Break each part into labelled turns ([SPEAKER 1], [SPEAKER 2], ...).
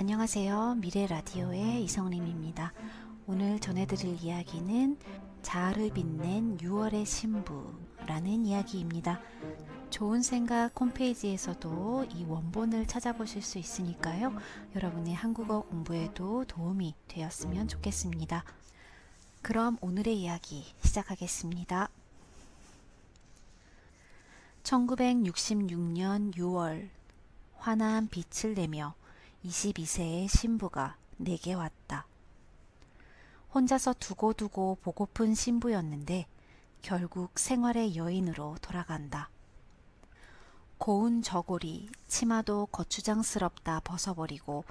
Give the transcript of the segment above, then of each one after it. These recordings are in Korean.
[SPEAKER 1] 안녕하세요. 미래 라디오의 이성림입니다. 오늘 전해드릴 이야기는 자아를 빛낸 6월의 신부라는 이야기입니다. 좋은 생각 홈페이지에서도 이 원본을 찾아보실 수 있으니까요. 여러분의 한국어 공부에도 도움이 되었으면 좋겠습니다. 그럼 오늘의 이야기 시작하겠습니다. 1966년 6월 환한 빛을 내며 22세의 신부가 내게 왔다. 혼자서 두고두고 보고픈 신부였는데 결국 생활의 여인으로 돌아간다. 고운 저고리, 치마도 거추장스럽다 벗어버리고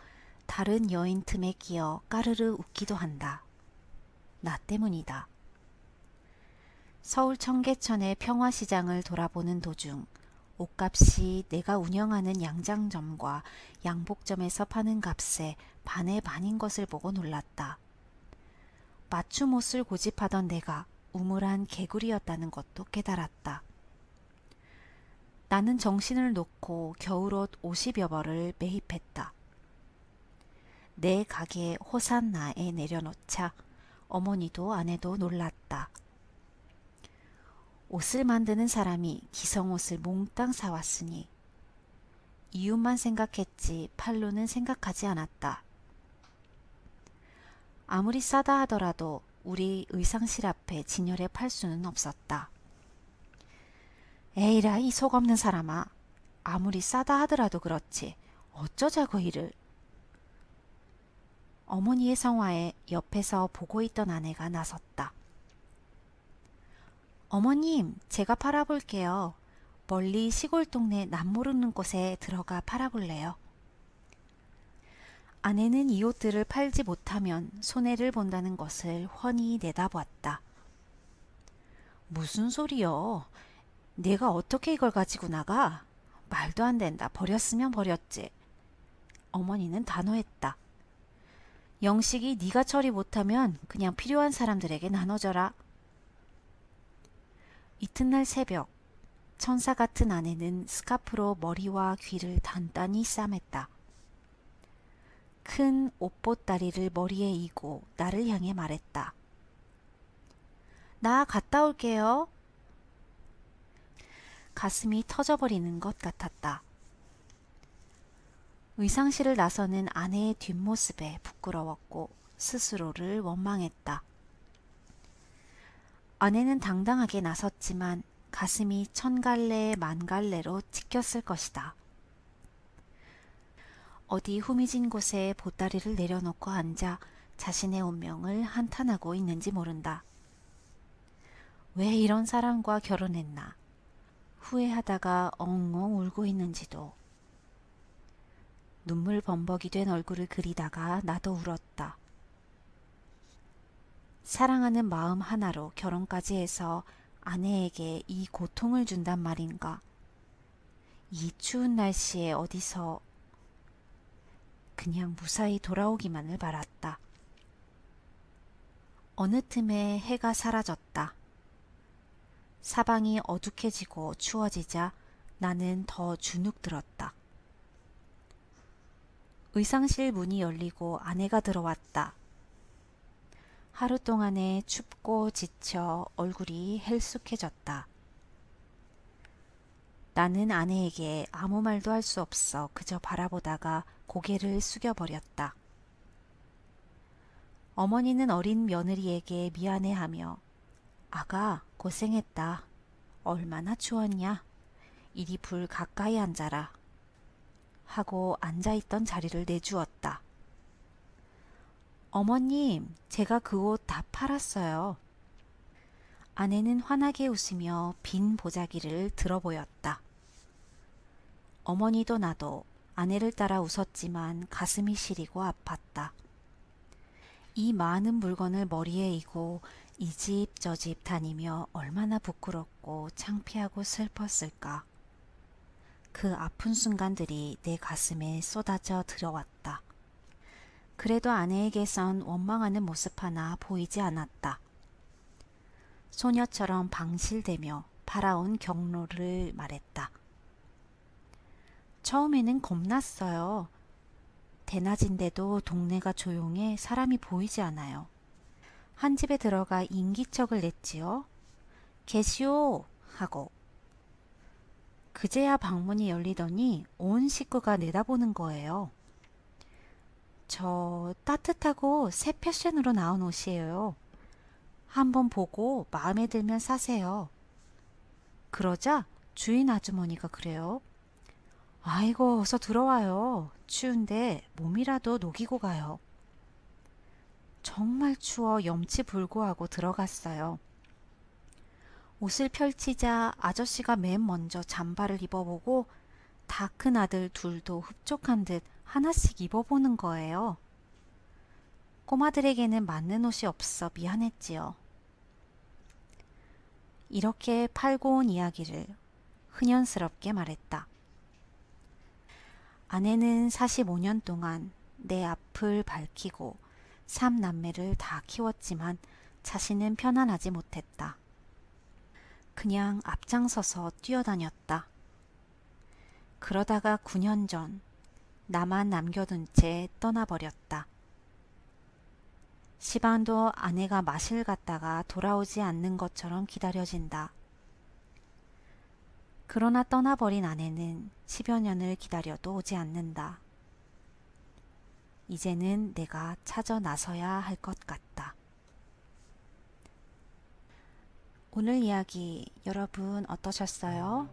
[SPEAKER 1] 다른 여인 틈에 끼어 까르르 웃기도 한다. 나 때문이다. 서울 청계천의 평화시장을 돌아보는 도중 옷값이 내가 운영하는 양장점과 양복점에서 파는 값에 반의 반인 것을 보고 놀랐다. 맞춤 옷을 고집하던 내가 우물한 개구리였다는 것도 깨달았다. 나는 정신을 놓고 겨울옷 50여 벌을 매입했다. 내 가게 호산나에 내려놓자 어머니도 아내도 놀랐다. 옷을 만드는 사람이 기성옷을 몽땅 사왔으니 이웃만 생각했지 팔로는 생각하지 않았다. 아무리 싸다 하더라도 우리 의상실 앞에 진열해 팔 수는 없었다. 에이라 이 속 없는 사람아. 아무리 싸다 하더라도 그렇지. 어쩌자고 이를. 어머니의 성화에 옆에서 보고 있던 아내가 나섰다. 어머님, 제가 팔아볼게요. 멀리 시골 동네 남모르는 곳에 들어가 팔아볼래요. 아내는 이 옷들을 팔지 못하면 손해를 본다는 것을 훤히 내다보았다. 무슨 소리요? 내가 어떻게 이걸 가지고 나가? 말도 안 된다. 버렸으면 버렸지. 어머니는 단호했다. 영식이 네가 처리 못하면 그냥 필요한 사람들에게 나눠줘라. 이튿날 새벽 천사 같은 아내는 스카프로 머리와 귀를 단단히 싸맸다. 큰 옷보따리를 머리에 이고 나를 향해 말했다. 나 갔다 올게요. 가슴이 터져버리는 것 같았다. 의상실을 나서는 아내의 뒷모습에 부끄러웠고 스스로를 원망했다. 아내는 당당하게 나섰지만 가슴이 천 갈래 만 갈래로 찢겼을 것이다. 어디 후미진 곳에 보따리를 내려놓고 앉아 자신의 운명을 한탄하고 있는지 모른다. 왜 이런 사람과 결혼했나? 후회하다가 엉엉 울고 있는지도. 눈물 범벅이 된 얼굴을 그리다가 나도 울었다. 사랑하는 마음 하나로 결혼까지 해서 아내에게 이 고통을 준단 말인가? 이 추운 날씨에 어디서 그냥 무사히 돌아오기만을 바랐다. 어느 틈에 해가 사라졌다. 사방이 어둑해지고 추워지자 나는 더 주눅 들었다. 의상실 문이 열리고 아내가 들어왔다. 하루 동안에 춥고 지쳐 얼굴이 헬쑥해졌다. 나는 아내에게 아무 말도 할 수 없어 그저 바라보다가 고개를 숙여버렸다. 어머니는 어린 며느리에게 미안해하며 아가 고생했다. 얼마나 추웠냐. 이리 불 가까이 앉아라. 하고 앉아있던 자리를 내주었다. 어머님, 제가 그 옷 다 팔았어요. 아내는 환하게 웃으며 빈 보자기를 들어 보였다. 어머니도 나도 아내를 따라 웃었지만 가슴이 시리고 아팠다. 이 많은 물건을 머리에 이고 이 집 저 집 다니며 얼마나 부끄럽고 창피하고 슬펐을까. 그 아픈 순간들이 내 가슴에 쏟아져 들어왔다. 그래도 아내에게선 원망하는 모습 하나 보이지 않았다. 소녀처럼 방실대며 바라온 경로를 말했다. 처음에는 겁났어요. 대낮인데도 동네가 조용해 사람이 보이지 않아요. 한 집에 들어가 인기척을 냈지요. 계시오! 하고. 그제야 방문이 열리더니 온 식구가 내다보는 거예요. 저 따뜻하고 새 패션으로 나온 옷이에요. 한번 보고 마음에 들면 사세요. 그러자 주인 아주머니가 그래요. 아이고, 어서 들어와요. 추운데 몸이라도 녹이고 가요. 정말 추워 염치 불구하고 들어갔어요. 옷을 펼치자 아저씨가 맨 먼저 잠바를 입어보고 다 큰 아들 둘도 흡족한 듯 하나씩 입어보는 거예요. 꼬마들에게는 맞는 옷이 없어 미안했지요. 이렇게 팔고 온 이야기를 흔연스럽게 말했다. 아내는 45년 동안 내 앞을 밝히고 삼남매를 다 키웠지만 자신은 편안하지 못했다. 그냥 앞장서서 뛰어다녔다. 그러다가 9년 전 나만 남겨둔 채 떠나버렸다. 시방도 아내가 마실 갔다가 돌아오지 않는 것처럼 기다려진다. 그러나 떠나버린 아내는 10여 년을 기다려도 오지 않는다. 이제는 내가 찾아 나서야 할 것 같다. 오늘 이야기 여러분 어떠셨어요?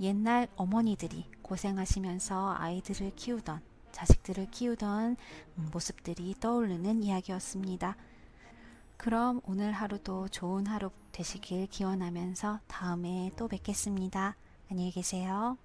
[SPEAKER 1] 옛날 어머니들이 고생하시면서 아이들을 키우던 자식들을 키우던 모습들이 떠오르는 이야기였습니다. 그럼 오늘 하루도 좋은 하루 되시길 기원하면서 다음에 또 뵙겠습니다. 안녕히 계세요.